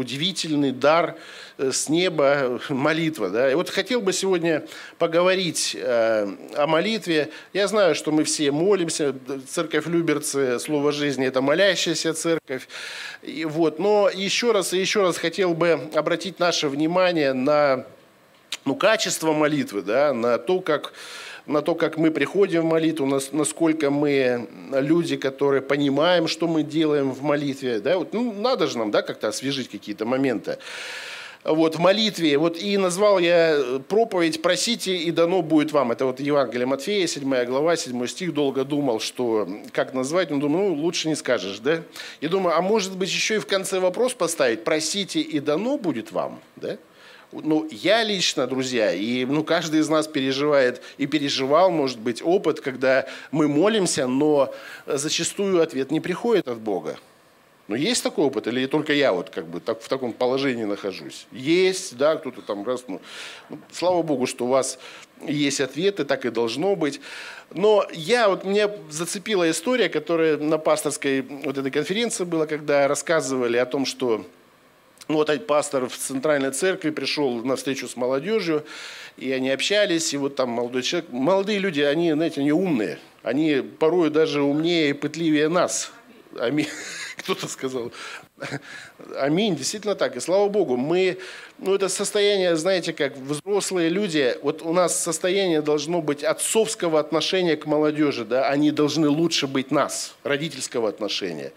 удивительный дар э, с неба молитва. Да? И вот хотел бы сегодня поговорить э, о молитве. Я знаю, что мы все молимся. Церковь Люберцы, Слово жизни – это молящаяся церковь. И вот. Но еще раз и еще раз хотел бы обратить наше внимание на ну, качество молитвы, да, на то, как на то, как мы приходим в молитву, насколько мы люди, которые понимаем, что мы делаем в молитве. Да? Вот, ну, надо же нам да, как-то освежить какие-то моменты. Вот, в молитве. Вот, и назвал я проповедь «Просите, и дано будет вам». Это вот Евангелие Матфея, 7 глава, 7 стих. Долго думал, что как назвать. Но думаю, ну, лучше не скажешь, да? И думаю, а может быть еще и в конце вопрос поставить «Просите, и дано будет вам». Да? Ну, я лично, друзья, и ну, каждый из нас переживает и переживал, может быть, опыт, когда мы молимся, но зачастую ответ не приходит от Бога. Но есть такой опыт, или только я вот как бы так, в таком положении нахожусь? Есть, да, кто-то там раз, ну, ну, слава Богу, что у вас есть ответы, так и должно быть. Но я, вот меня зацепила история, которая на пасторской вот этой конференции была, когда рассказывали о том, что ну, вот пастор в центральной церкви пришел на встречу с молодежью, и они общались, и вот там молодой человек, молодые люди, они, знаете, они умные, они порой даже умнее и пытливее нас. Аминь. Кто-то сказал. Аминь, действительно так. И слава Богу, мы, ну это состояние, знаете, как взрослые люди, вот у нас состояние должно быть отцовского отношения к молодежи, да, они должны лучше быть нас, родительского отношения.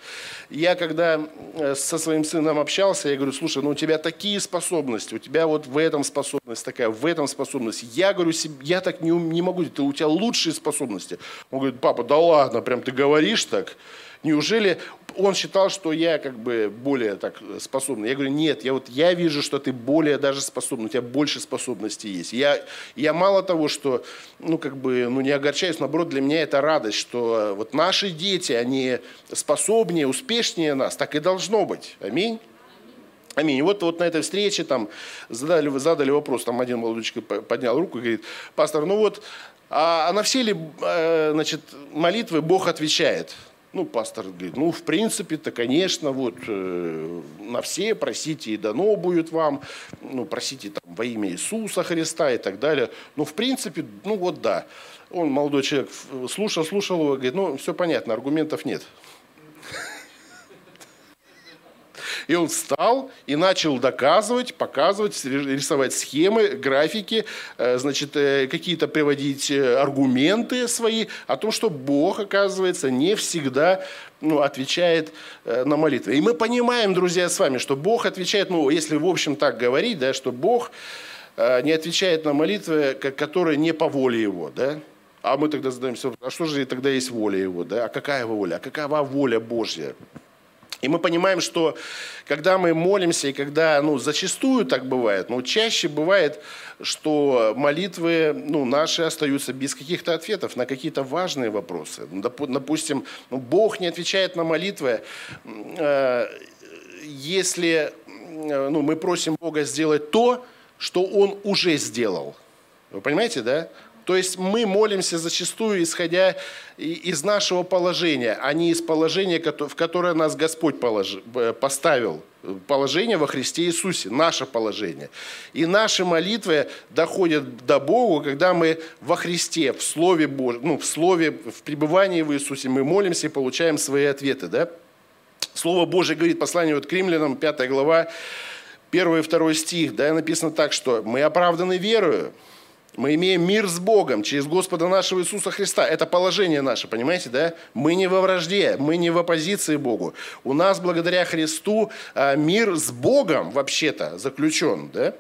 Я когда э, со своим сыном общался, я говорю, слушай, ну у тебя такие способности, у тебя вот в этом способность такая, в этом способность. Я говорю, я так не, не могу, ты, у тебя лучшие способности. Он говорит, папа, да ладно, прям ты говоришь так. Неужели он считал, что я как бы более так способный? Я говорю, нет, я вот я вижу, что ты более даже способный, у тебя больше способностей есть. Я, я мало того, что, ну как бы, ну не огорчаюсь, наоборот, для меня это радость, что вот наши дети, они способнее, успешнее нас, так и должно быть. Аминь. Аминь. И вот, вот на этой встрече там задали, задали вопрос, там один молодочек поднял руку и говорит, пастор, ну вот, а, а на все ли э, значит, молитвы Бог отвечает? Ну, пастор говорит, ну, в принципе-то, конечно, вот э, на все просите и дано будет вам, ну, просите там во имя Иисуса Христа и так далее. Ну, в принципе, ну, вот да. Он, молодой человек, слушал, слушал его, говорит, ну, все понятно, аргументов нет. И он встал и начал доказывать, показывать, рисовать схемы, графики, э, значит, э, какие-то приводить э, аргументы свои о том, что Бог, оказывается, не всегда ну, отвечает на молитвы. И мы понимаем, друзья, с вами, что Бог отвечает, ну, если в общем так говорить, да, что Бог не отвечает на молитвы, которые не по воле Его, да, а мы тогда задаемся, а что же тогда есть воля Его, да, а какая воля, а какова воля Божья? И мы понимаем, что когда мы молимся, и когда, ну, зачастую так бывает, но чаще бывает, что молитвы ну, наши остаются без каких-то ответов на какие-то важные вопросы. Допустим, ну, Бог не отвечает на молитвы, э, если э, ну, мы просим Бога сделать то, что Он уже сделал. Вы понимаете, да? То есть мы молимся зачастую, исходя из нашего положения, а не из положения, в которое нас Господь э, поставил. Положение во Христе Иисусе, наше положение. И наши молитвы доходят до Бога, когда мы во Христе, в Слове Божьем, ну, в Слове, в пребывании в Иисусе, мы молимся и получаем свои ответы. Да? Слово Божье говорит, послание вот к римлянам, 5 глава, 1 и 2 стих, да, написано так, что мы оправданы верою, мы имеем мир с Богом через Господа нашего Иисуса Христа. Это положение наше, понимаете, да? Мы не во вражде, мы не в оппозиции Богу. У нас благодаря Христу а, мир с Богом вообще-то заключен, да?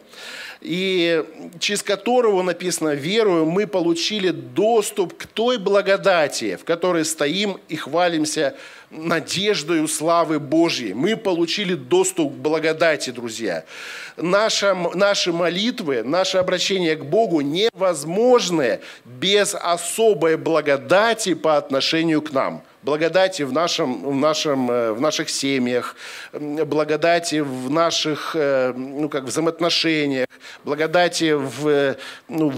и через которого написано, верую, мы получили доступ к той благодати, в которой стоим и хвалимся надеждою славы Божьей. Мы получили доступ к благодати, друзья. Наша, наши молитвы, наше обращение к Богу невозможны без особой благодати по отношению к нам. Благодати в, нашем, в, нашем, э, в наших семьях, благодати в наших э, ну, как, взаимоотношениях, благодати в, ну,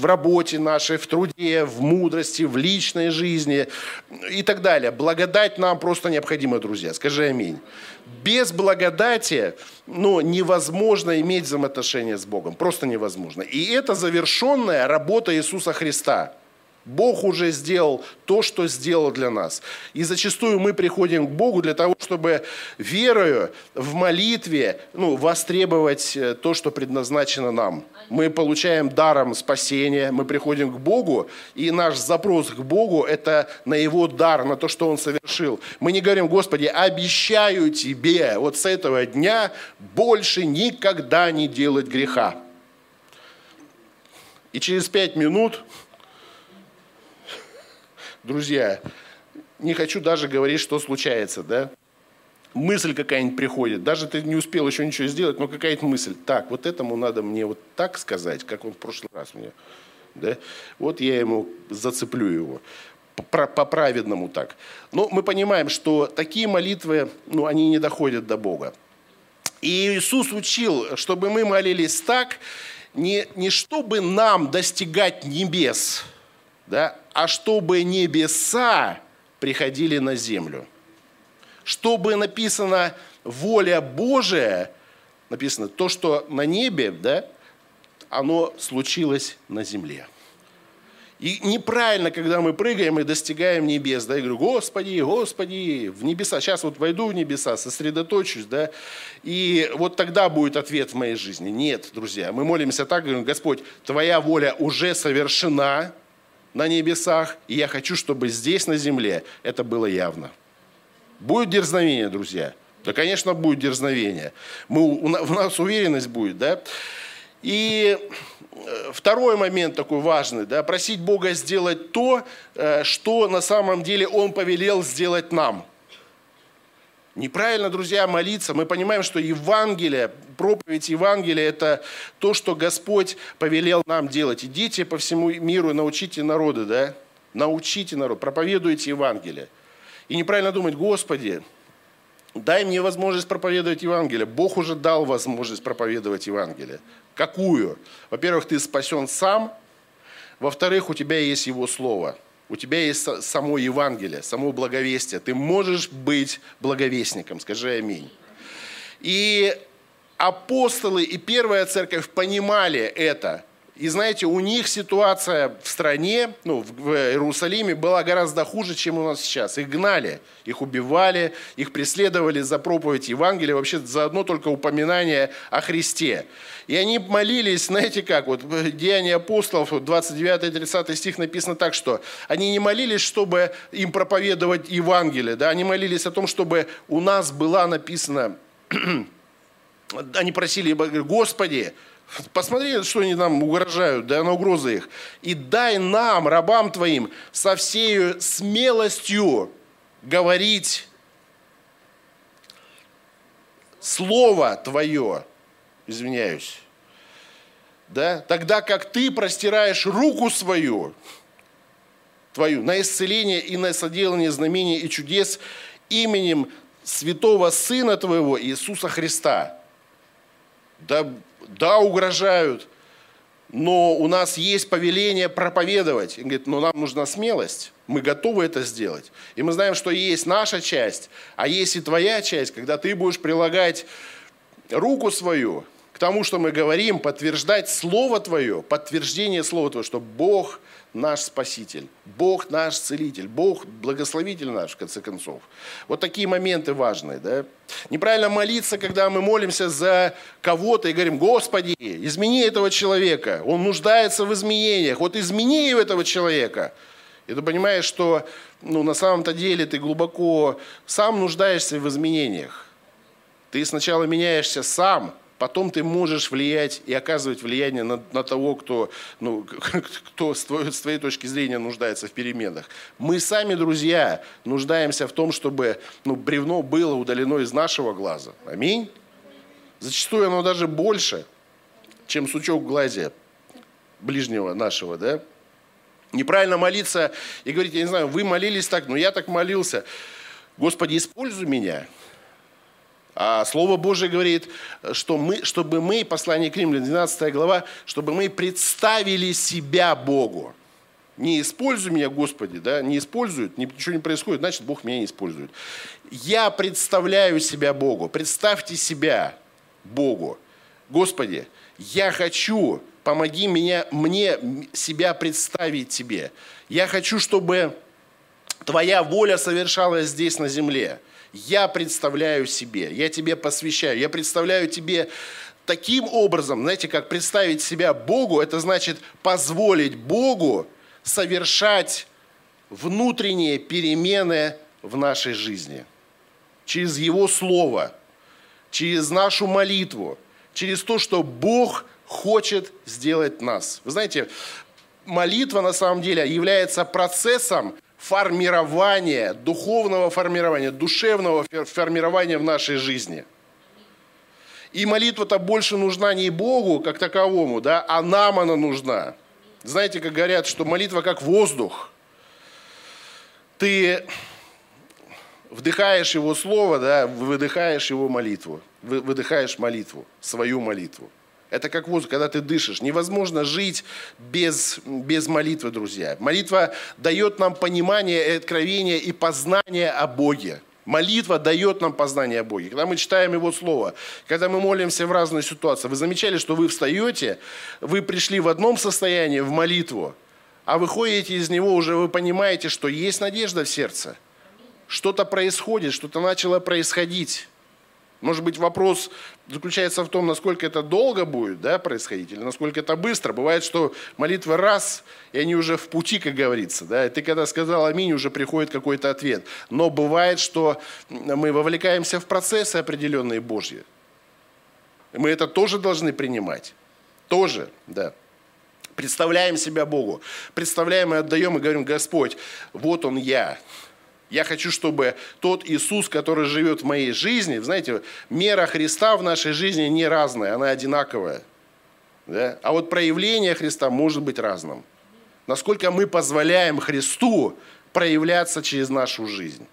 в работе нашей, в труде, в мудрости, в личной жизни и так далее. Благодать нам просто необходима, друзья. Скажи аминь. Без благодати ну, невозможно иметь взаимоотношения с Богом. Просто невозможно. И это завершенная работа Иисуса Христа. Бог уже сделал то, что сделал для нас. И зачастую мы приходим к Богу для того, чтобы верою в молитве ну, востребовать э, то, что предназначено нам. Мы получаем даром спасения, мы приходим к Богу, и наш запрос к Богу – это на Его дар, на то, что Он совершил. Мы не говорим, Господи, обещаю Тебе вот с этого дня больше никогда не делать греха. И через пять минут друзья, не хочу даже говорить, что случается, да? Мысль какая-нибудь приходит, даже ты не успел еще ничего сделать, но какая-то мысль. Так, вот этому надо мне вот так сказать, как он в прошлый раз мне. Да? Вот я ему зацеплю его по-праведному так. Но мы понимаем, что такие молитвы, ну, они не доходят до Бога. И Иисус учил, чтобы мы молились так, не, не чтобы нам достигать небес, да, а чтобы небеса приходили на землю. Чтобы написано воля Божия, написано то, что на небе, да, оно случилось на земле. И неправильно, когда мы прыгаем и достигаем небес, да, я говорю, Господи, Господи, в небеса, сейчас вот войду в небеса, сосредоточусь, да, и вот тогда будет ответ в моей жизни. Нет, друзья, мы молимся так, говорим, Господь, Твоя воля уже совершена, на небесах, и я хочу, чтобы здесь, на земле, это было явно. Будет дерзновение, друзья? Да, конечно, будет дерзновение. Мы, у нас уверенность будет, да? И э, второй момент такой важный, да, просить Бога сделать то, э, что на самом деле Он повелел сделать нам – Неправильно, друзья, молиться. Мы понимаем, что Евангелие, проповедь Евангелия – это то, что Господь повелел нам делать. Идите по всему миру научите народы, да? Научите народ, проповедуйте Евангелие. И неправильно думать, Господи, дай мне возможность проповедовать Евангелие. Бог уже дал возможность проповедовать Евангелие. Какую? Во-первых, ты спасен сам. Во-вторых, у тебя есть Его Слово – у тебя есть само Евангелие, само благовестие. Ты можешь быть благовестником. Скажи аминь. И апостолы и первая церковь понимали это. И знаете, у них ситуация в стране, ну, в Иерусалиме была гораздо хуже, чем у нас сейчас. Их гнали, их убивали, их преследовали за проповедь Евангелия, вообще за одно только упоминание о Христе. И они молились, знаете как, вот в Деянии апостолов, 29-30 стих написано так, что они не молились, чтобы им проповедовать Евангелие, да, они молились о том, чтобы у нас была написана, они просили, Господи, Посмотри, что они нам угрожают, да, на угрозы их. И дай нам, рабам твоим, со всей смелостью говорить Слово Твое, извиняюсь, да, тогда как Ты простираешь руку свою, Твою, на исцеление и на соделание знамений и чудес именем святого Сына Твоего Иисуса Христа. Да да, угрожают, но у нас есть повеление проповедовать. Он говорит, но нам нужна смелость, мы готовы это сделать. И мы знаем, что есть наша часть, а есть и твоя часть, когда ты будешь прилагать руку свою к тому, что мы говорим, подтверждать Слово Твое, подтверждение Слова Твоего, что Бог – наш Спаситель, Бог наш Целитель, Бог благословитель наш, в конце концов. Вот такие моменты важные. Да? Неправильно молиться, когда мы молимся за кого-то и говорим, Господи, измени этого человека, он нуждается в изменениях, вот измени этого человека. И ты понимаешь, что ну, на самом-то деле ты глубоко сам нуждаешься в изменениях. Ты сначала меняешься сам – потом ты можешь влиять и оказывать влияние на, на того, кто, ну, кто с, твоей, с твоей точки зрения нуждается в переменах. Мы сами, друзья, нуждаемся в том, чтобы ну, бревно было удалено из нашего глаза. Аминь. Зачастую оно даже больше, чем сучок в глазе ближнего нашего, да? Неправильно молиться и говорить, я не знаю, вы молились так, но я так молился. Господи, используй меня. А Слово Божие говорит, что мы, чтобы мы, послание к Римлянам, 12 глава, чтобы мы представили себя Богу. Не используй меня, Господи, да, не используют, ничего не происходит, значит, Бог меня не использует. Я представляю себя Богу. Представьте себя Богу. Господи, я хочу, помоги меня, мне себя представить Тебе. Я хочу, чтобы Твоя воля совершалась здесь на земле. Я представляю себе, я Тебе посвящаю, я представляю Тебе таким образом, знаете, как представить себя Богу, это значит позволить Богу совершать внутренние перемены в нашей жизни. Через Его Слово, через нашу молитву, через то, что Бог хочет сделать нас. Вы знаете, молитва на самом деле является процессом формирования, духовного формирования, душевного формирования в нашей жизни. И молитва-то больше нужна не Богу как таковому, да, а нам она нужна. Знаете, как говорят, что молитва как воздух. Ты вдыхаешь его слово, да, выдыхаешь его молитву, выдыхаешь молитву, свою молитву. Это как воздух, когда ты дышишь. Невозможно жить без, без молитвы, друзья. Молитва дает нам понимание, откровение и познание о Боге. Молитва дает нам познание о Боге. Когда мы читаем Его Слово, когда мы молимся в разные ситуации, вы замечали, что вы встаете, вы пришли в одном состоянии в молитву, а выходите из него уже, вы понимаете, что есть надежда в сердце. Что-то происходит, что-то начало происходить. Может быть, вопрос заключается в том, насколько это долго будет да, происходить, или насколько это быстро. Бывает, что молитва раз, и они уже в пути, как говорится. Да, и ты когда сказал аминь, уже приходит какой-то ответ. Но бывает, что мы вовлекаемся в процессы определенные Божьи. Мы это тоже должны принимать. Тоже, да. Представляем себя Богу. Представляем и отдаем, и говорим, Господь, вот Он я. Я хочу, чтобы тот Иисус, который живет в моей жизни, знаете, мера Христа в нашей жизни не разная, она одинаковая. Да? А вот проявление Христа может быть разным. Насколько мы позволяем Христу проявляться через нашу жизнь.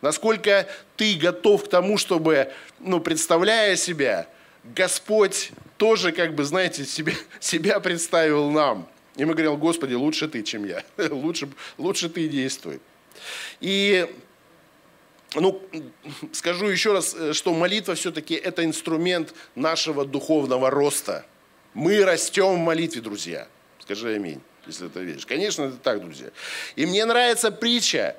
Насколько ты готов к тому, чтобы, ну, представляя себя, Господь тоже, как бы, знаете, себя, себя представил нам. И мы говорим, Господи, лучше ты, чем я. Лучше, лучше ты действуй. И ну, скажу еще раз, э, что молитва все-таки это инструмент нашего духовного роста. Мы растем в молитве, друзья. Скажи аминь, если это веришь. Конечно, это так, друзья. И мне нравится притча,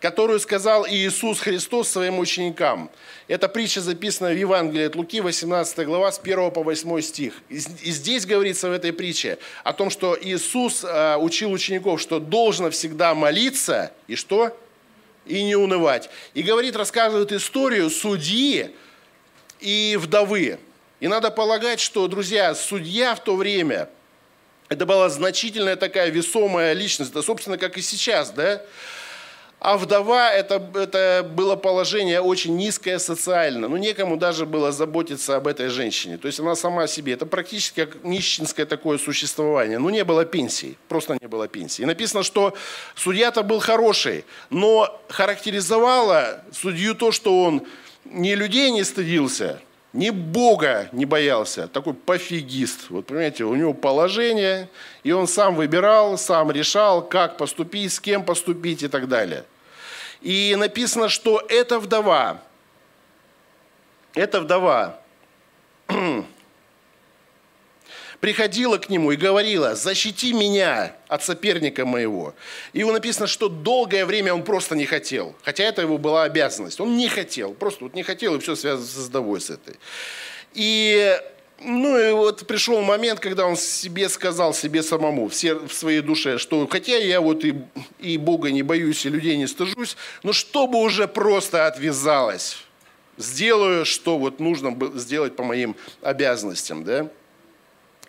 которую сказал Иисус Христос своим ученикам. Эта притча записана в Евангелии от Луки, 18 глава, с 1 по 8 стих. И здесь говорится в этой притче о том, что Иисус а, учил учеников, что должно всегда молиться, и что? И не унывать. И говорит, рассказывает историю судьи и вдовы. И надо полагать, что, друзья, судья в то время, это была значительная такая весомая личность, да, собственно, как и сейчас, да, а вдова это, это было положение очень низкое социально. Ну, некому даже было заботиться об этой женщине. То есть она сама себе. Это практически как нищенское такое существование. Ну, не было пенсии. Просто не было пенсии. И написано, что судья-то был хороший, но характеризовало судью то, что он ни людей не стыдился, ни Бога не боялся, такой пофигист. Вот понимаете, у него положение, и он сам выбирал, сам решал, как поступить, с кем поступить и так далее. И написано, что эта вдова, эта вдова приходила к нему и говорила, защити меня от соперника моего. И его написано, что долгое время он просто не хотел, хотя это его была обязанность. Он не хотел, просто вот не хотел, и все связано с вдовой с этой. И ну и вот пришел момент, когда он себе сказал, себе самому, в, в своей душе, что хотя я вот и, и Бога не боюсь, и людей не стыжусь, но чтобы уже просто отвязалось, сделаю, что вот нужно сделать по моим обязанностям, да.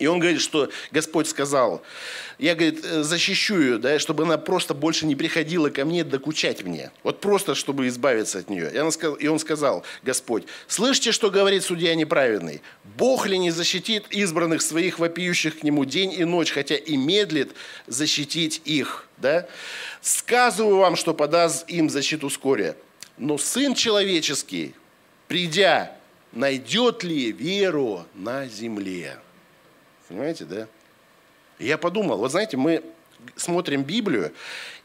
И он говорит, что Господь сказал, я, говорит, э, защищу ее, да, чтобы она просто больше не приходила ко мне докучать мне. Вот просто, чтобы избавиться от нее. И, он сказал, Господь, слышите, что говорит судья неправедный? Бог ли не защитит избранных своих, вопиющих к нему день и ночь, хотя и медлит защитить их? Да? Сказываю вам, что подаст им защиту вскоре. Но Сын Человеческий, придя, найдет ли веру на земле? Понимаете, да? Я подумал, вот знаете, мы смотрим Библию,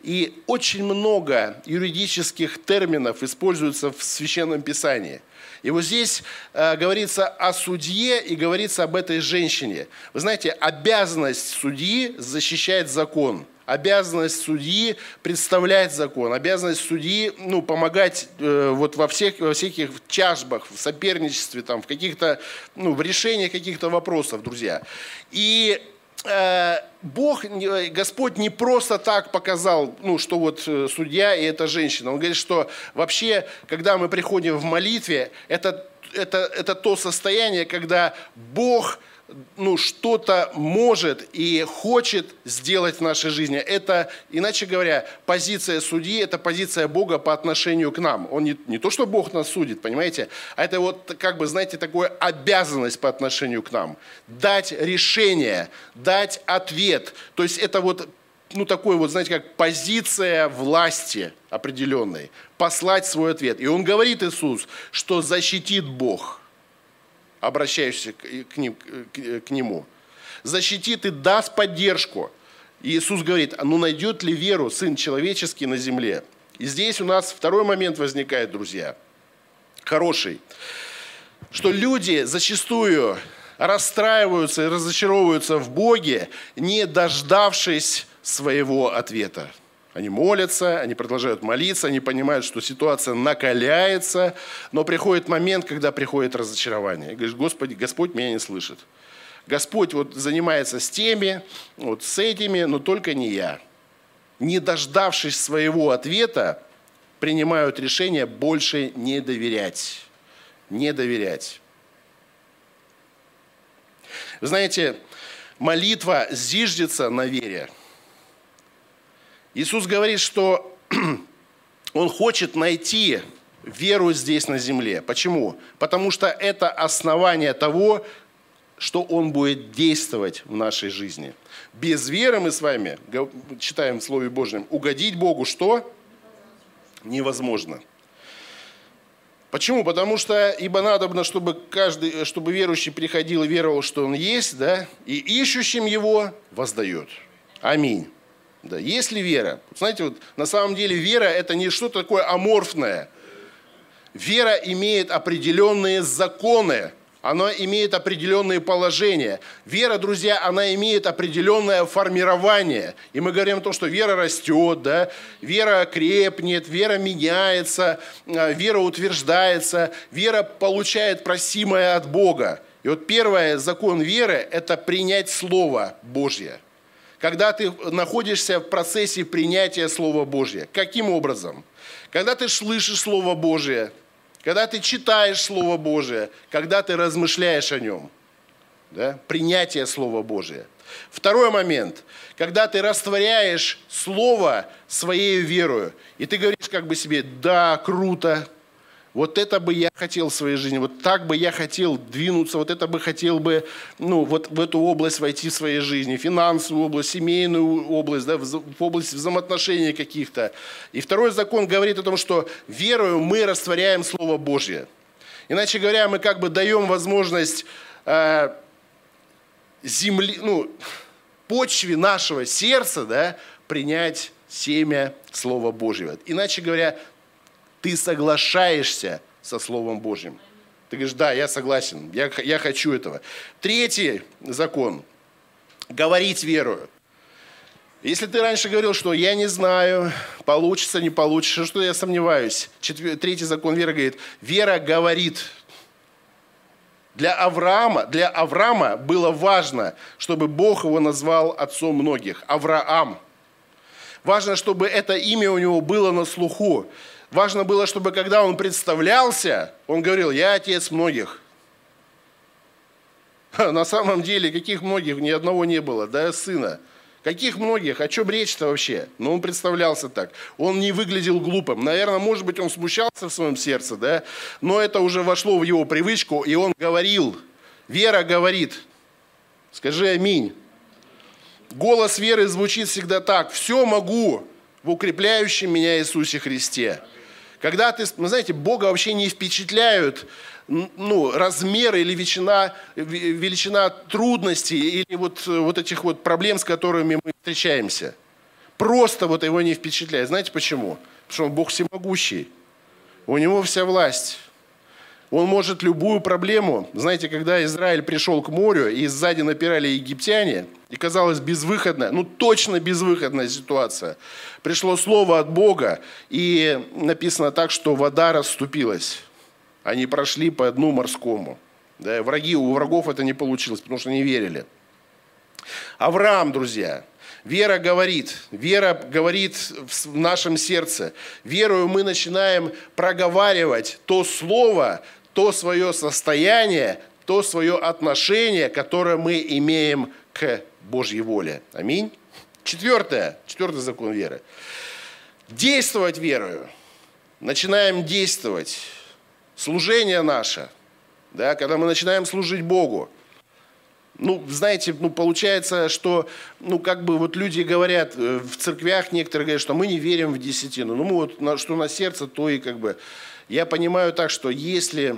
и очень много юридических терминов используется в Священном Писании. И вот здесь э, говорится о судье и говорится об этой женщине. Вы знаете, обязанность судьи защищать закон – обязанность судьи представлять закон, обязанность судьи ну, помогать э, вот во, всех, во всяких тяжбах, в соперничестве, там, в каких-то, ну, в решении каких-то вопросов, друзья. И э, Бог, Господь не просто так показал, ну, что вот э, судья и эта женщина. Он говорит, что вообще, когда мы приходим в молитве, это, это, это то состояние, когда Бог ну, что-то может и хочет сделать в нашей жизни. Это, иначе говоря, позиция судьи, это позиция Бога по отношению к нам. Он не, не то, что Бог нас судит, понимаете, а это вот, как бы, знаете, такая обязанность по отношению к нам. Дать решение, дать ответ. То есть это вот ну, такой вот, знаете, как позиция власти определенной, послать свой ответ. И он говорит, Иисус, что защитит Бог – обращающихся к, ним, к нему. Защитит и даст поддержку. Иисус говорит, а ну найдет ли веру Сын Человеческий на земле? И здесь у нас второй момент возникает, друзья, хороший, что люди зачастую расстраиваются и разочаровываются в Боге, не дождавшись своего ответа. Они молятся, они продолжают молиться, они понимают, что ситуация накаляется, но приходит момент, когда приходит разочарование. И говоришь, Господи, Господь меня не слышит. Господь вот занимается с теми, вот с этими, но только не я. Не дождавшись своего ответа, принимают решение больше не доверять. Не доверять. Вы знаете, молитва зиждется на вере – Иисус говорит, что Он хочет найти веру здесь на земле. Почему? Потому что это основание того, что Он будет действовать в нашей жизни. Без веры мы с вами, читаем в Слове Божьем, угодить Богу что? Невозможно. Почему? Потому что, ибо надобно, чтобы каждый, чтобы верующий приходил и веровал, что он есть, да, и ищущим его воздает. Аминь. Да, есть ли вера? Знаете, вот на самом деле вера – это не что-то такое аморфное. Вера имеет определенные законы, она имеет определенные положения. Вера, друзья, она имеет определенное формирование. И мы говорим о том, что вера растет, да? вера крепнет, вера меняется, а, вера утверждается, вера получает просимое от Бога. И вот первый закон веры – это принять Слово Божье – когда ты находишься в процессе принятия Слова Божьего. Каким образом? Когда ты слышишь Слово Божие, когда ты читаешь Слово Божие, когда ты размышляешь о нем. Да? Принятие Слова Божия. Второй момент, когда ты растворяешь Слово своей верою, и ты говоришь как бы себе, да, круто, вот это бы я хотел в своей жизни, вот так бы я хотел двинуться, вот это бы хотел бы, ну, вот в эту область войти в своей жизни, финансовую область, семейную область, да, в область взаимоотношений каких-то. И второй закон говорит о том, что верою мы растворяем Слово Божье. Иначе говоря, мы как бы даем возможность э, земли, ну, почве нашего сердца, да, принять семя Слова Божьего. Иначе говоря, ты соглашаешься со Словом Божьим. Ты говоришь, да, я согласен, я, я хочу этого. Третий закон – говорить верою. Если ты раньше говорил, что я не знаю, получится, не получится, что я сомневаюсь. Четвер... Третий закон веры говорит, вера говорит. Для Авраама, для Авраама было важно, чтобы Бог его назвал отцом многих. Авраам. Важно, чтобы это имя у него было на слуху. Важно было, чтобы когда он представлялся, он говорил, я отец многих. На самом деле, каких многих, ни одного не было, да, сына. Каких многих? О чем речь-то вообще? Ну, он представлялся так. Он не выглядел глупым. Наверное, может быть, он смущался в своем сердце, да? Но это уже вошло в его привычку, и он говорил. Вера говорит. Скажи аминь. Голос веры звучит всегда так. Все могу в укрепляющем меня Иисусе Христе. Когда ты, вы знаете, Бога вообще не впечатляют ну, размер или величина, величина трудностей или вот, вот этих вот проблем, с которыми мы встречаемся. Просто вот его не впечатляет. Знаете почему? Потому что он Бог всемогущий. У него вся власть. Он может любую проблему. Знаете, когда Израиль пришел к морю, и сзади напирали египтяне, и казалось безвыходная, ну точно безвыходная ситуация, пришло слово от Бога, и написано так, что вода расступилась. Они прошли по дну морскому. Да, враги, у врагов это не получилось, потому что не верили. Авраам, друзья, Вера говорит, вера говорит в нашем сердце. Верою мы начинаем проговаривать то слово, то свое состояние, то свое отношение, которое мы имеем к Божьей воле. Аминь. Четвертое, четвертый закон веры. Действовать верою. Начинаем действовать служение наше, да, когда мы начинаем служить Богу, ну, знаете, ну, получается, что, ну, как бы вот люди говорят, э, в церквях некоторые говорят, что мы не верим в десятину. Ну, мы вот, что на сердце, то и как бы... Я понимаю так, что если,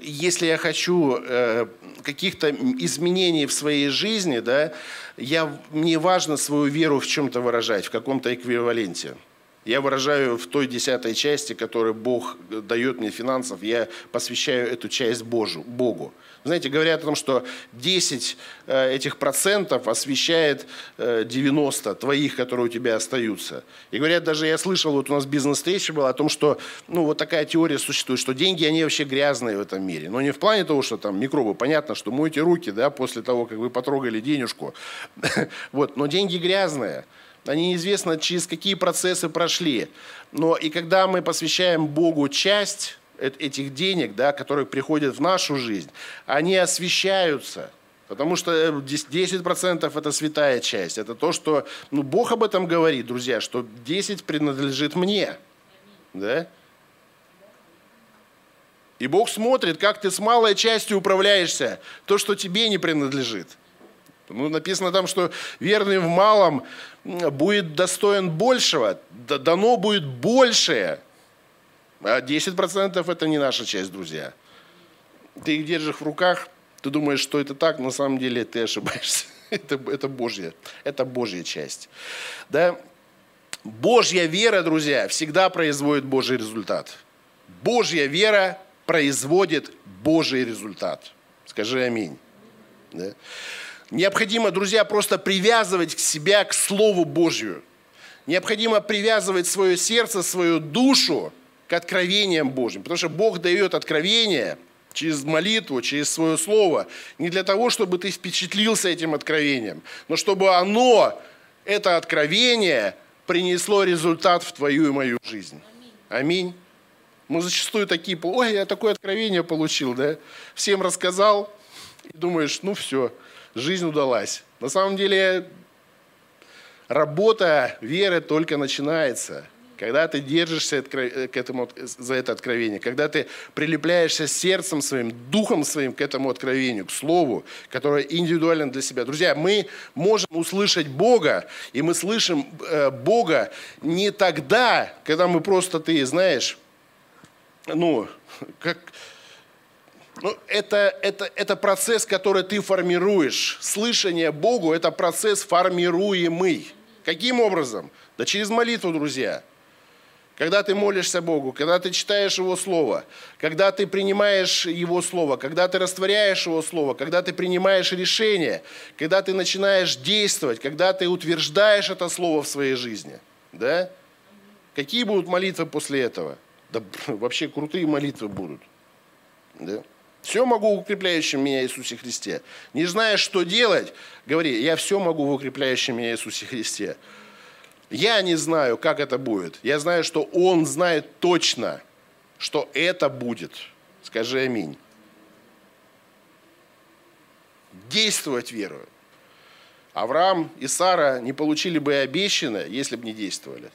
если я хочу э, каких-то изменений в своей жизни, да, я, мне важно свою веру в чем-то выражать, в каком-то эквиваленте. Я выражаю в той десятой части, которую Бог дает мне финансов, я посвящаю эту часть Божу, Богу. Знаете, говорят о том, что 10 э, этих процентов освещает 90 э, твоих, которые у тебя остаются. И говорят, даже я слышал, вот у нас бизнес-встреча была о том, что ну, вот такая теория существует, что деньги, они вообще грязные в этом мире. Но не в плане того, что там микробы, понятно, что мойте руки, да, после того, как вы потрогали денежку. Вот, но деньги грязные. Они неизвестно, через какие процессы прошли. Но и когда мы посвящаем Богу часть этих денег, да, которые приходят в нашу жизнь, они освещаются. Потому что 10% э, это святая часть. Это то, что ну, Бог об этом говорит, друзья, что 10 принадлежит мне. Да? И Бог смотрит, как ты с малой частью управляешься, то, что тебе не принадлежит. Ну, написано там, что верный в малом будет достоин большего, дано будет большее. А 10% это не наша часть, друзья. Ты их держишь в руках, ты думаешь, что это так, на самом деле ты ошибаешься. Это, это Божья, это Божья часть. Да? Божья вера, друзья, всегда производит Божий результат. Божья вера производит Божий результат. Скажи аминь. Да? Необходимо, друзья, просто привязывать себя к Слову Божью. Необходимо привязывать свое сердце, свою душу к откровениям Божьим. Потому что Бог дает откровение через молитву, через свое слово, не для того, чтобы ты впечатлился этим откровением, но чтобы оно, это откровение, принесло результат в твою и мою жизнь. Аминь. Мы зачастую такие, ой, я такое откровение получил, да? Всем рассказал, и думаешь, ну все, жизнь удалась. На самом деле работа веры только начинается. Когда ты держишься к этому, за это откровение, когда ты прилепляешься сердцем своим, духом своим к этому откровению, к слову, которое индивидуально для себя. Друзья, мы можем услышать Бога, и мы слышим э, Бога не тогда, когда мы просто, ты знаешь, ну, как, ну, это, это, это процесс, который ты формируешь. Слышание Богу – это процесс формируемый. Каким образом? Да через молитву, друзья. Когда ты молишься Богу, когда ты читаешь Его Слово, когда ты принимаешь Его Слово, когда ты растворяешь Его Слово, когда ты принимаешь решение, когда ты начинаешь действовать, когда ты утверждаешь это Слово в своей жизни. Да? Какие будут молитвы после этого? Да вообще крутые молитвы будут. Да? Все могу в укрепляющем меня Иисусе Христе. Не зная, что делать, говори, я все могу в укрепляющем меня Иисусе Христе. Я не знаю, как это будет. Я знаю, что Он знает точно, что это будет. Скажи аминь. действовать верою. Авраам и Сара не получили бы обещанное, если бы не действовали.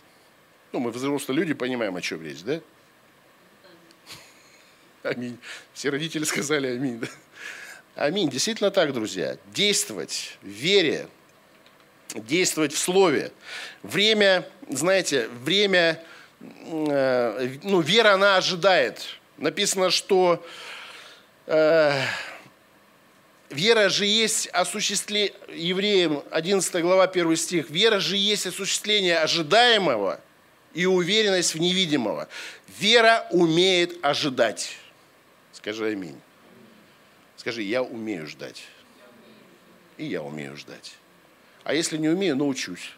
Ну, мы взрослые люди понимаем, о чем речь, да? Аминь. Все родители сказали аминь, да? Аминь. Действительно так, друзья. Действовать в вере, действовать в слове. Время, знаете, время, э, ну, вера, она ожидает. Написано, что э, вера же есть осуществление, евреям 11 глава 1 стих, вера же есть осуществление ожидаемого и уверенность в невидимого. Вера умеет ожидать. Скажи аминь. Скажи, я умею ждать. И я умею ждать. А если не умею, научусь.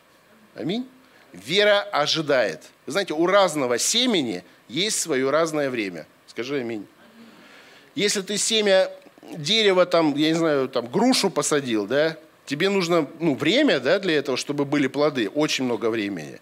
Аминь. Вера ожидает. Вы знаете, у разного семени есть свое разное время. Скажи аминь. Если ты семя дерева, там, я не знаю, там, грушу посадил, да, тебе нужно ну, время да, для этого, чтобы были плоды, очень много времени.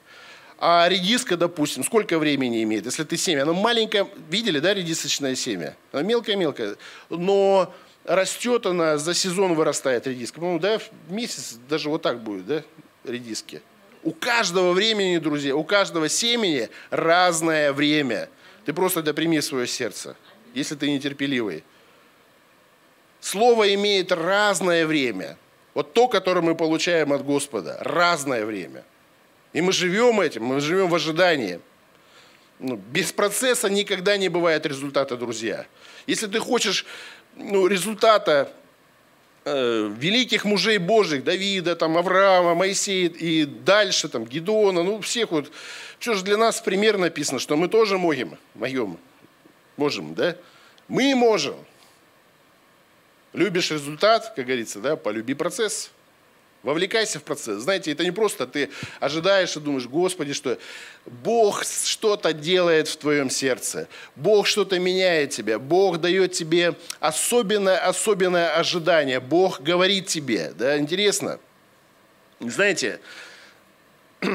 А редиска, допустим, сколько времени имеет? Если ты семя, оно маленькое, видели, да, редисочное семя? Оно мелкое-мелкое, но растет она, за сезон вырастает редиска. По-моему, да, в месяц даже вот так будет, да, редиски. У каждого времени, друзья, у каждого семени разное время. Ты просто доприми свое сердце, если ты нетерпеливый. Слово имеет разное время. Вот то, которое мы получаем от Господа, разное время – и мы живем этим, мы живем в ожидании. Ну, без процесса никогда не бывает результата, друзья. Если ты хочешь ну, результата э, великих мужей Божьих, Давида, там, Авраама, Моисея и дальше, там, Гедона, ну, всех вот, что же для нас пример написано, что мы тоже можем, моем, можем, да? Мы можем. Любишь результат, как говорится, да, полюби процесс. Вовлекайся в процесс. Знаете, это не просто ты ожидаешь и думаешь, Господи, что Бог что-то делает в твоем сердце. Бог что-то меняет тебя. Бог дает тебе особенное, особенное ожидание. Бог говорит тебе. Да, интересно. Знаете,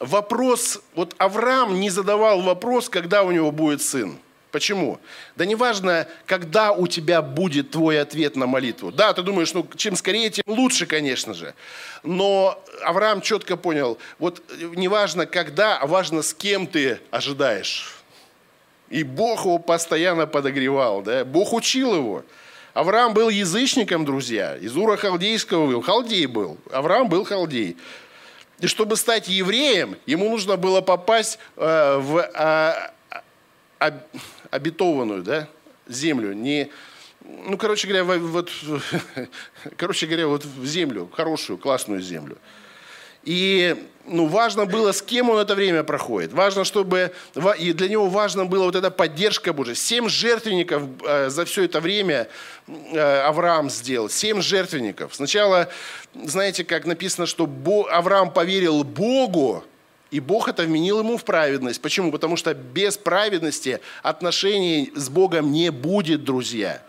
вопрос, вот Авраам не задавал вопрос, когда у него будет сын. Почему? Да неважно, когда у тебя будет твой ответ на молитву. Да, ты думаешь, ну чем скорее, тем лучше, конечно же. Но Авраам четко понял, вот неважно когда, а важно с кем ты ожидаешь. И Бог его постоянно подогревал, да? Бог учил его. Авраам был язычником, друзья. Из Ура Халдейского был. Халдей был. Авраам был халдей. И чтобы стать евреем, ему нужно было попасть э, в э, обетованную да, землю, не, ну, короче говоря, вот, короче говоря, вот в землю, хорошую, классную землю. И ну, важно было, с кем он это время проходит. Важно, чтобы... И для него важно была вот эта поддержка Божия. Семь жертвенников э, за все это время э, Авраам сделал. Семь жертвенников. Сначала, знаете, как написано, что Авраам поверил Богу, и Бог это вменил ему в праведность. Почему? Потому что без праведности отношений с Богом не будет, друзья.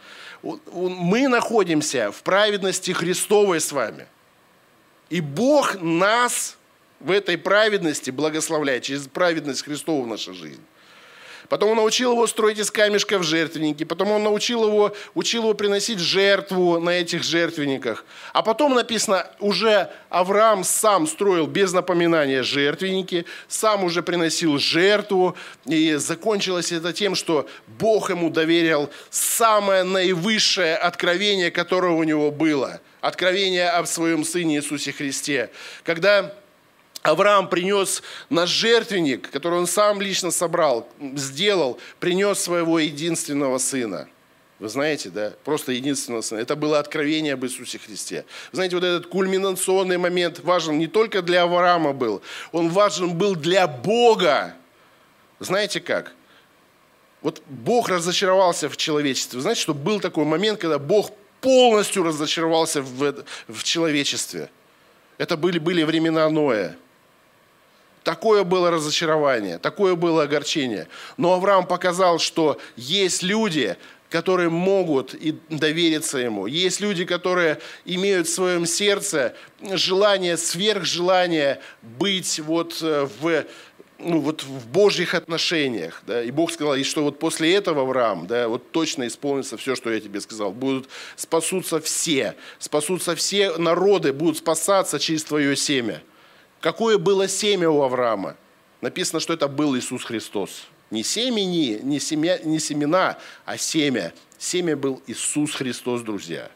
Мы находимся в праведности Христовой с вами. И Бог нас в этой праведности благословляет, через праведность Христову в нашу жизнь. Потом он научил его строить из камешков жертвенники. Потом он научил его, учил его приносить жертву на этих жертвенниках. А потом написано, уже Авраам сам строил без напоминания жертвенники, сам уже приносил жертву. И закончилось это тем, что Бог ему доверил самое наивысшее откровение, которое у него было. Откровение об своем Сыне Иисусе Христе. Когда Авраам принес на жертвенник, который он сам лично собрал, сделал, принес своего единственного сына. Вы знаете, да? Просто единственного сына. Это было откровение об Иисусе Христе. Вы знаете, вот этот кульминационный момент важен не только для Авраама был, он важен был для Бога. Знаете как? Вот Бог разочаровался в человечестве. Вы знаете, что был такой момент, когда Бог полностью разочаровался в, в человечестве. Это были, были времена Ноя. Такое было разочарование, такое было огорчение. Но Авраам показал, что есть люди, которые могут и довериться ему. Есть люди, которые имеют в своем сердце желание, сверхжелание быть вот э, в ну, вот в Божьих отношениях. Да? И Бог сказал, и что вот после этого, Авраам, да, вот точно исполнится все, что я тебе сказал. Будут спасутся все, спасутся все народы, будут спасаться через твое семя. Какое было семя у Авраама? Написано, что это был Иисус Христос. Не семени, не, семя, не семена, а семя. Семя был Иисус Христос, друзья.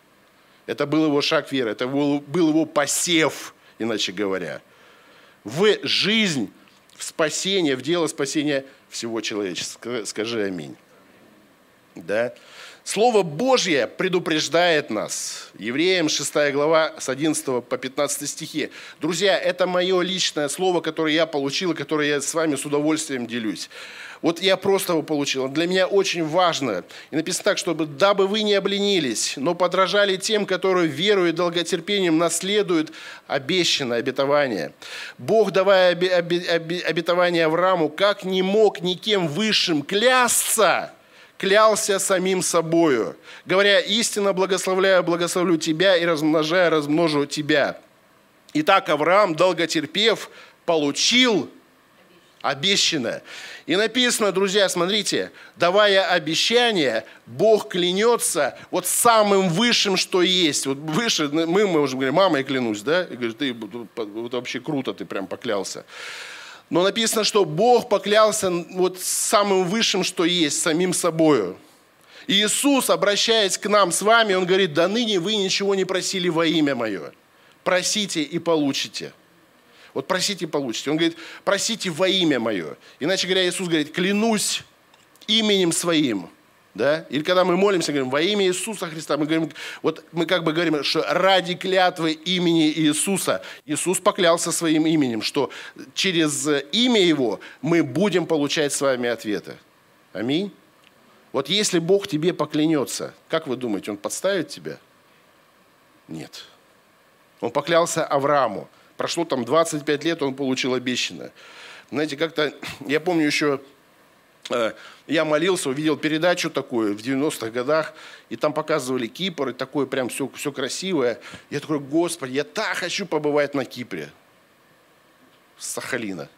Это был его шаг веры, это был, был его посев, иначе говоря. В жизнь в спасение, в дело спасения всего человечества. Скажи аминь. Да? Слово Божье предупреждает нас. Евреям 6 глава с 11 по 15 стихи. Друзья, это мое личное слово, которое я получил, которое я с вами с удовольствием делюсь. Вот я просто его получил. Для меня очень важно. И написано так, чтобы дабы вы не обленились, но подражали тем, которые верою и долготерпением наследуют обещанное обетование. Бог, давая обетование Аврааму, как не мог никем высшим клясться, клялся самим собою, говоря, истинно благословляю, благословлю тебя и размножая, размножу тебя. Итак, Авраам, долготерпев, получил обещанное. И написано, друзья, смотрите, давая обещание, Бог клянется вот самым высшим, что есть. Вот выше, мы можем говорить, мамой клянусь, да? И говорит, ты вот вообще круто, ты прям поклялся. Но написано, что Бог поклялся вот самым высшим, что есть, самим собою. И Иисус, обращаясь к нам с вами, Он говорит, да ныне вы ничего не просили во имя Мое. Просите и получите. Вот просите и получите. Он говорит, просите во имя мое. Иначе говоря, Иисус говорит, клянусь именем своим. Да? Или когда мы молимся, говорим, во имя Иисуса Христа, мы говорим, вот мы как бы говорим, что ради клятвы имени Иисуса, Иисус поклялся своим именем, что через имя Его мы будем получать с вами ответы. Аминь. Вот если Бог тебе поклянется, как вы думаете, Он подставит тебя? Нет. Он поклялся Аврааму. Прошло там 25 лет, он получил обещанное. Знаете, как-то, я помню еще, я молился, увидел передачу такую в 90-х годах, и там показывали Кипр, и такое прям все, все красивое. Я такой, Господи, я так хочу побывать на Кипре. Сахалина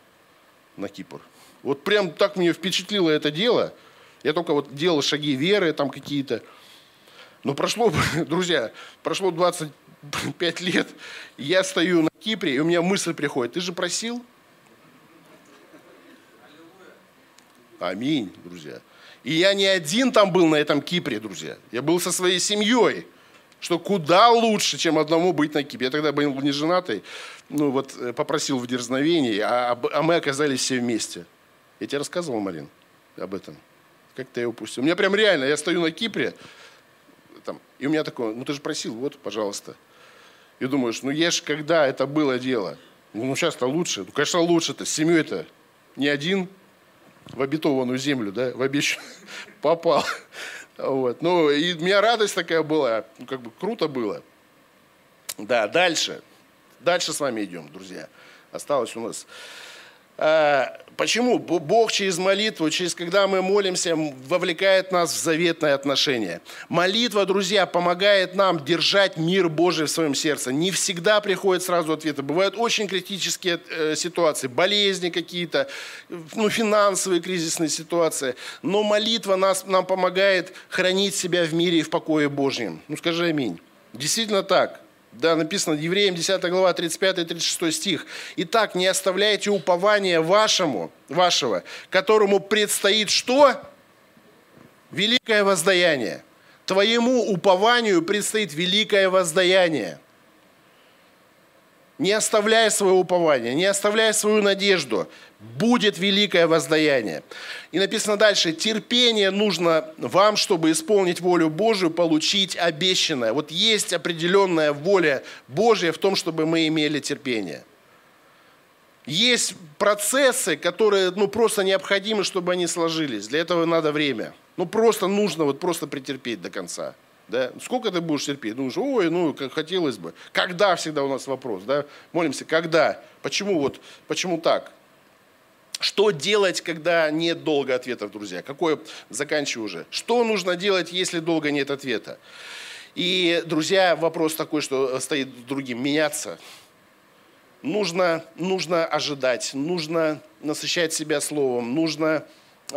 на Кипр. Вот прям так мне впечатлило это дело. Я только вот делал шаги веры там какие-то. Но прошло, друзья, прошло 25 лет, я стою на Кипре, и у меня мысль приходит, ты же просил? Аминь, друзья. И я не один там был на этом Кипре, друзья. Я был со своей семьей, что куда лучше, чем одному быть на Кипре. Я тогда был не женатый, ну вот э, попросил в дерзновении, а, а мы оказались все вместе. Я тебе рассказывал, Марин, об этом. Как ты я упустил? У меня прям реально, я стою на Кипре, там, и у меня такое, ну ты же просил, вот, пожалуйста. И думаешь, ну ешь, когда это было дело? Ну, ну сейчас-то лучше. Ну, конечно, лучше-то. С семьей-то не один в обетованную землю, да, в обещанную попал. Вот. Ну, и у меня радость такая была, ну, как бы круто было. Да, дальше. Дальше с вами идем, друзья. Осталось у нас почему? Бог через молитву, через когда мы молимся, вовлекает нас в заветное отношение. Молитва, друзья, помогает нам держать мир Божий в своем сердце. Не всегда приходят сразу ответы. Бывают очень критические э, ситуации, болезни какие-то, ну, финансовые кризисные ситуации. Но молитва нас, нам помогает хранить себя в мире и в покое Божьем. Ну, скажи аминь. Действительно так. Да, написано Евреям 10 глава 35-36 стих. «Итак, не оставляйте упования вашему, вашего, которому предстоит что? Великое воздаяние. Твоему упованию предстоит великое воздаяние. Не оставляй своего упования, не оставляй свою надежду будет великое воздаяние. И написано дальше, терпение нужно вам, чтобы исполнить волю Божию, получить обещанное. Вот есть определенная воля Божья в том, чтобы мы имели терпение. Есть процессы, которые ну, просто необходимы, чтобы они сложились. Для этого надо время. Ну, просто нужно вот просто претерпеть до конца. Да? Сколько ты будешь терпеть? Думаешь, ой, ну, как хотелось бы. Когда всегда у нас вопрос, да? Молимся, когда? Почему вот, почему так? Что делать, когда нет долго ответов, друзья? Какое, заканчиваю уже. Что нужно делать, если долго нет ответа? И, друзья, вопрос такой, что стоит другим. Меняться. нужно, нужно ожидать, нужно насыщать себя словом, нужно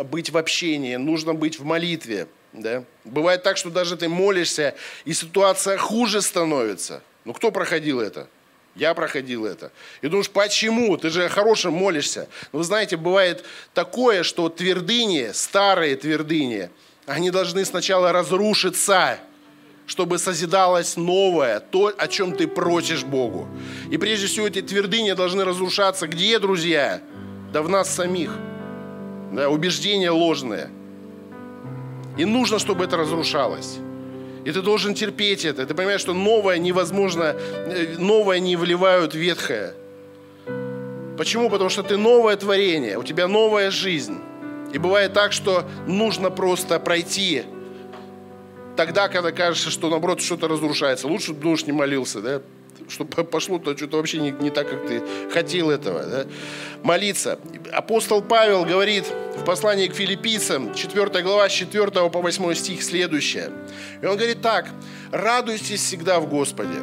быть в общении, нужно быть в молитве. Да? Бывает так, что даже ты молишься, и ситуация хуже становится. Ну кто проходил это? Я проходил это. И думаешь, почему? Ты же хорошим молишься. Но вы знаете, бывает такое, что твердыни, старые твердыни, они должны сначала разрушиться, чтобы созидалось новое, то, о чем ты просишь Богу. И прежде всего эти твердыни должны разрушаться где, друзья? Да в нас самих. Да, убеждения ложные. И нужно, чтобы это разрушалось. И ты должен терпеть это. Ты понимаешь, что новое невозможно, э, новое не вливают ветхое. Почему? Потому что ты новое творение, у тебя новая жизнь. И бывает так, что нужно просто пройти тогда, когда кажется, что наоборот что-то разрушается. Лучше бы душ не молился, да? Чтобы пошло-то что-то вообще не, не так, как ты хотел этого. Да? Молиться. Апостол Павел говорит в послании к филиппийцам, 4 глава, с 4 по 8 стих следующее. И он говорит так, радуйтесь всегда в Господе.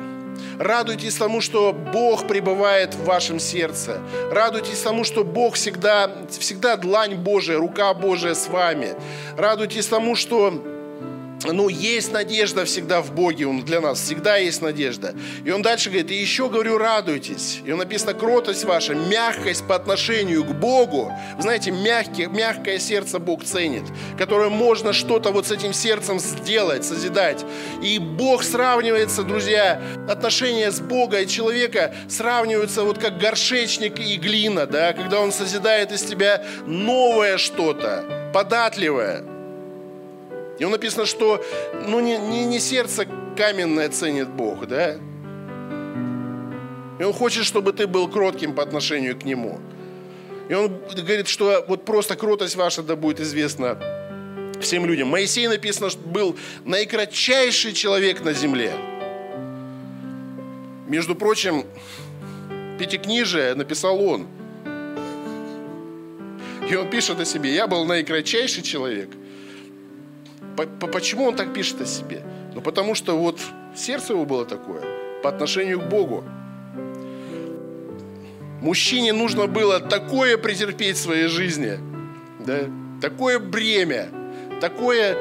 Радуйтесь тому, что Бог пребывает в вашем сердце. Радуйтесь тому, что Бог всегда, всегда длань Божия, рука Божия с вами. Радуйтесь тому, что ну, есть надежда всегда в Боге, он для нас всегда есть надежда. И он дальше говорит, и еще говорю, радуйтесь. И он написано, кротость ваша, мягкость по отношению к Богу. Вы знаете, мягкий, мягкое сердце Бог ценит, которое можно что-то вот с этим сердцем сделать, созидать. И Бог сравнивается, друзья, отношения с Богом и человека сравниваются вот как горшечник и глина, да, когда он созидает из тебя новое что-то, податливое. И написано, что ну, не, не, не сердце каменное ценит Бог, да? И он хочет, чтобы ты был кротким по отношению к нему. И он говорит, что вот просто кротость ваша да будет известна всем людям. Моисей написано, что был наикратчайший человек на земле. Между прочим, Пятикнижие написал он. И он пишет о себе, я был наикратчайший человек – Почему он так пишет о себе? Ну, потому что вот сердце его было такое, по отношению к Богу. Мужчине нужно было такое претерпеть в своей жизни, да? такое бремя, такое...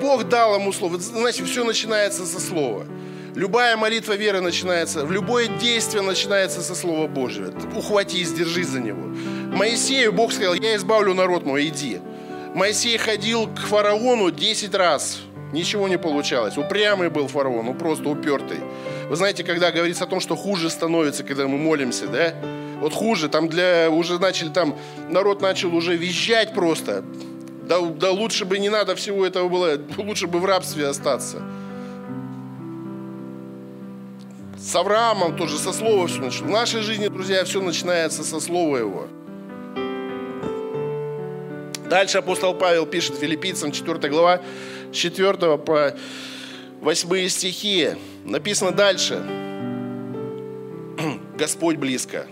Бог дал ему слово. Знаете, все начинается со слова. Любая молитва веры начинается, в любое действие начинается со Слова Божьего. Ухватись, держись за него. Моисею Бог сказал, я избавлю народ мой, иди. Моисей ходил к фараону 10 раз. Ничего не получалось. Упрямый был фараон, ну просто упертый. Вы знаете, когда говорится о том, что хуже становится, когда мы молимся, да? Вот хуже, там для, уже начали, там, народ начал уже визжать просто. Да, да лучше бы не надо всего этого было, лучше бы в рабстве остаться. С Авраамом тоже со слова все началось. В нашей жизни, друзья, все начинается со слова его. Дальше апостол Павел пишет филиппийцам 4 глава, с 4 по 8 стихи. Написано дальше. Господь близко.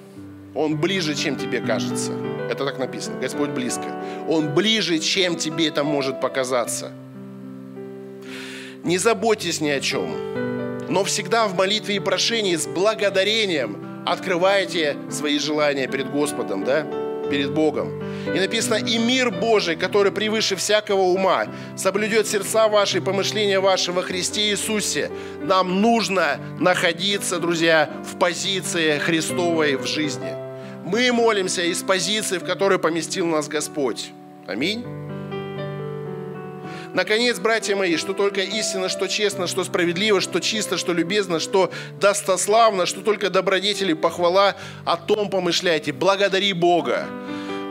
Он ближе, чем тебе кажется. Это так написано. Господь близко. Он ближе, чем тебе это может показаться. Не заботьтесь ни о чем, но всегда в молитве и прошении с благодарением открывайте свои желания перед Господом, да? Перед Богом. И написано, и мир Божий, который превыше всякого ума, соблюдет сердца ваши и помышления ваши во Христе Иисусе. Нам нужно находиться, друзья, в позиции Христовой в жизни. Мы молимся из позиции, в которой поместил нас Господь. Аминь. Наконец, братья мои, что только истинно, что честно, что справедливо, что чисто, что любезно, что достославно, что только добродетели, похвала, о том помышляйте. Благодари Бога.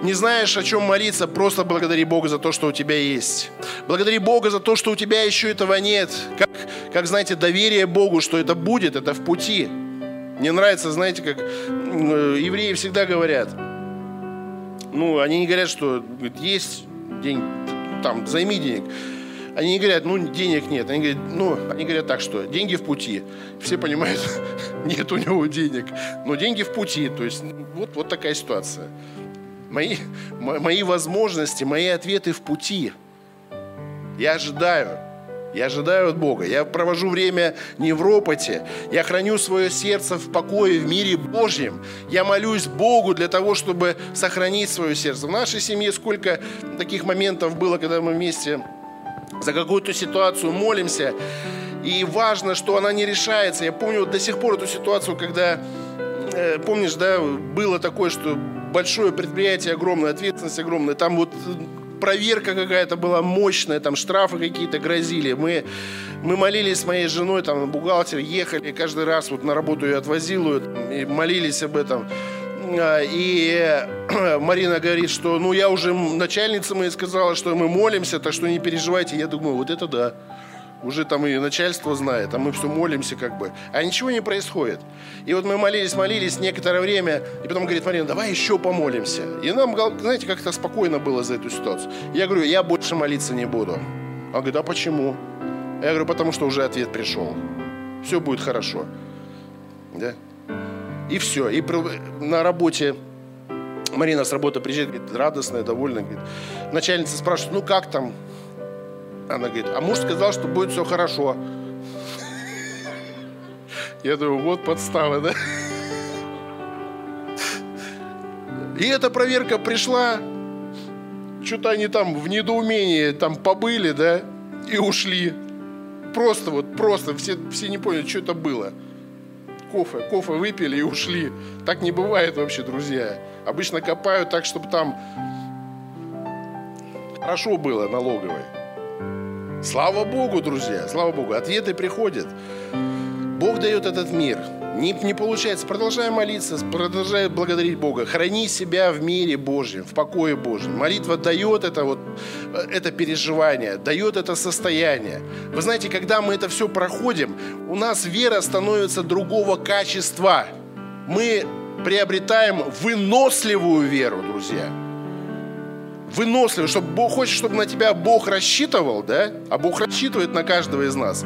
Не знаешь, о чем молиться, просто благодари Бога за то, что у тебя есть. Благодари Бога за то, что у тебя еще этого нет. Как, как знаете, доверие Богу, что это будет, это в пути. Мне нравится, знаете, как э, евреи всегда говорят. Ну, они не говорят, что есть деньги, там, займи денег. Они не говорят, ну, денег нет. Они говорят, ну, они говорят так, что деньги в пути. Все понимают, нет у него денег. Но деньги в пути. То есть вот, вот такая ситуация. Мои, мои возможности, мои ответы в пути. Я ожидаю. Я ожидаю от Бога. Я провожу время не в ропоте. Я храню свое сердце в покое в мире Божьем. Я молюсь Богу для того, чтобы сохранить свое сердце. В нашей семье сколько таких моментов было, когда мы вместе за какую-то ситуацию молимся. И важно, что она не решается. Я помню вот до сих пор эту ситуацию, когда, э, помнишь, да, было такое, что большое предприятие огромное, ответственность огромная. Там вот проверка какая-то была мощная, там штрафы какие-то грозили. Мы, мы молились с моей женой, там бухгалтер, ехали, каждый раз вот на работу ее отвозил, и молились об этом. А, и Марина говорит, что ну я уже начальница моей сказала, что мы молимся, так что не переживайте. Я думаю, вот это да уже там и начальство знает, а мы все молимся как бы. А ничего не происходит. И вот мы молились, молились некоторое время, и потом говорит Марина, давай еще помолимся. И нам, знаете, как-то спокойно было за эту ситуацию. Я говорю, я больше молиться не буду. Он говорит, а почему? Я говорю, потому что уже ответ пришел. Все будет хорошо. Да? И все. И на работе Марина с работы приезжает, говорит, радостная, довольная. Говорит, начальница спрашивает, ну как там? Она говорит, а муж сказал, что будет все хорошо. Я думаю, вот подстава, да? И эта проверка пришла, что-то они там в недоумении там побыли, да, и ушли. Просто вот, просто, все, все не поняли, что это было. Кофе, кофе выпили и ушли. Так не бывает вообще, друзья. Обычно копают так, чтобы там хорошо было налоговой. Слава Богу, друзья, слава Богу, ответы приходят. Бог дает этот мир. Не, не получается. Продолжай молиться, продолжай благодарить Бога. Храни себя в мире Божьем, в покое Божьем. Молитва дает это, вот, это переживание, дает это состояние. Вы знаете, когда мы это все проходим, у нас вера становится другого качества. Мы приобретаем выносливую веру, друзья выносливый, чтобы Бог хочет, чтобы на тебя Бог рассчитывал, да? А Бог рассчитывает на каждого из нас.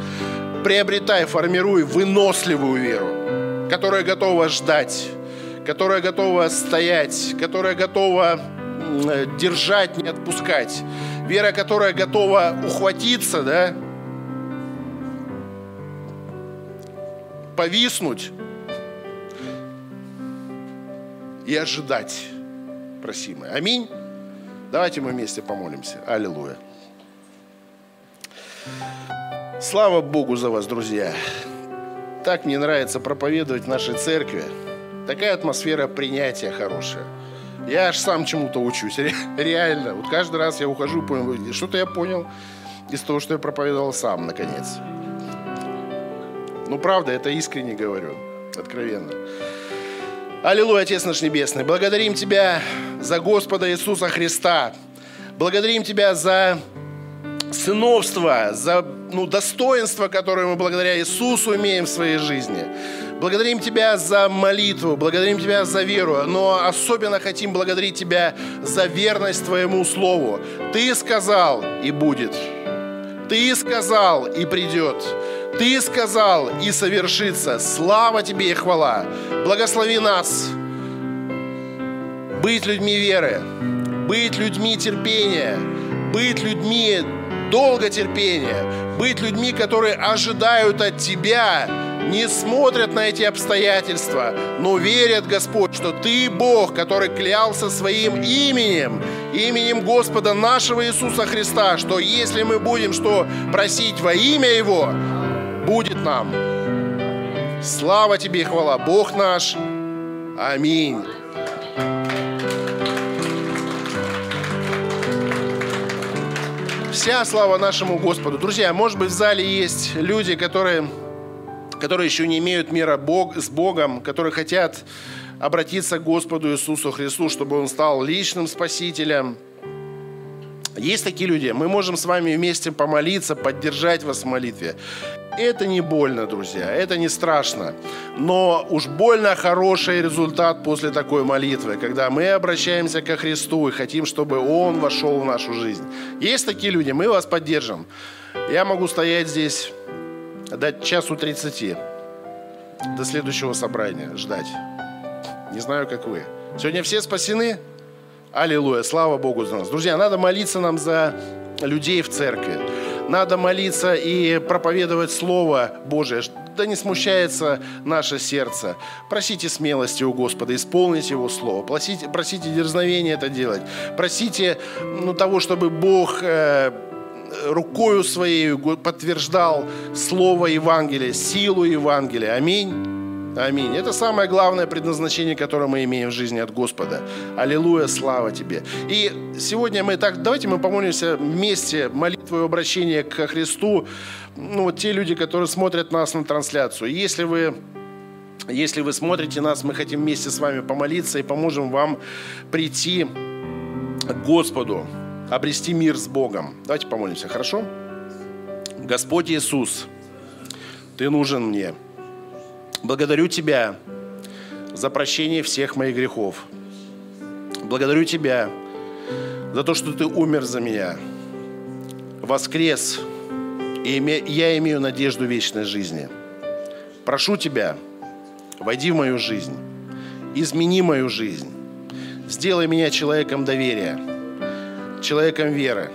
Приобретай, формируй выносливую веру, которая готова ждать, которая готова стоять, которая готова держать, не отпускать. Вера, которая готова ухватиться, да? Повиснуть и ожидать просимое. Аминь. Давайте мы вместе помолимся. Аллилуйя. Слава Богу за вас, друзья. Так мне нравится проповедовать в нашей церкви. Такая атмосфера принятия хорошая. Я аж сам чему-то учусь. Реально. Вот каждый раз я ухожу, понял, что-то я понял из того, что я проповедовал сам, наконец. Ну, правда, это искренне говорю, откровенно. Аллилуйя, Отец наш Небесный. Благодарим Тебя за Господа Иисуса Христа. Благодарим Тебя за сыновство, за ну, достоинство, которое мы благодаря Иисусу имеем в своей жизни. Благодарим Тебя за молитву, благодарим Тебя за веру, но особенно хотим благодарить Тебя за верность Твоему Слову. Ты сказал, и будет. Ты сказал, и придет. Ты сказал, и совершится. Слава Тебе и хвала. Благослови нас быть людьми веры, быть людьми терпения, быть людьми долготерпения, быть людьми, которые ожидают от Тебя, не смотрят на эти обстоятельства, но верят, Господь, что Ты Бог, который клялся своим именем, именем Господа нашего Иисуса Христа, что если мы будем что просить во имя Его, будет нам. Слава Тебе и хвала, Бог наш. Аминь. Вся слава нашему Господу. Друзья, может быть, в зале есть люди, которые, которые еще не имеют мира Бог, с Богом, которые хотят обратиться к Господу Иисусу Христу, чтобы Он стал личным Спасителем. Есть такие люди. Мы можем с вами вместе помолиться, поддержать вас в молитве. Это не больно, друзья, это не страшно. Но уж больно хороший результат после такой молитвы, когда мы обращаемся ко Христу и хотим, чтобы Он вошел в нашу жизнь. Есть такие люди, мы вас поддержим. Я могу стоять здесь до часу 30, до следующего собрания, ждать. Не знаю, как вы. Сегодня все спасены? Аллилуйя, слава Богу за нас. Друзья, надо молиться нам за людей в церкви. надо молиться и проповедовать Слово Божие, да не смущается наше сердце. Просите смелости у Господа, исполните Его Слово, просите, просите дерзновения это делать, просите ну, того, чтобы Бог э, рукою своей подтверждал Слово Евангелия, силу Евангелия. Аминь. Аминь. Это самое главное предназначение, которое мы имеем в жизни от Господа. Аллилуйя, слава Тебе. И сегодня мы так, давайте мы помолимся вместе молитву и обращение к Христу. Ну, вот те люди, которые смотрят нас на трансляцию. Если вы если вы смотрите нас, мы хотим вместе с вами помолиться и поможем вам прийти к Господу, обрести мир с Богом. Давайте помолимся, хорошо? Господь Иисус, Ты нужен мне. Благодарю Тебя за прощение всех моих грехов. Благодарю Тебя за то, что Ты умер за меня, воскрес, и я имею надежду вечной жизни. Прошу Тебя, войди в мою жизнь, измени мою жизнь, сделай меня человеком доверия, человеком веры.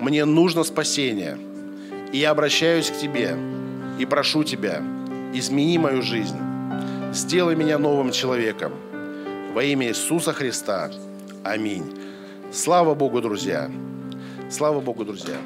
Мне нужно спасение, и я обращаюсь к Тебе и прошу Тебя – измени мою жизнь, сделай меня новым человеком. Во имя Иисуса Христа. Аминь. Слава Богу, друзья. Слава Богу, друзья.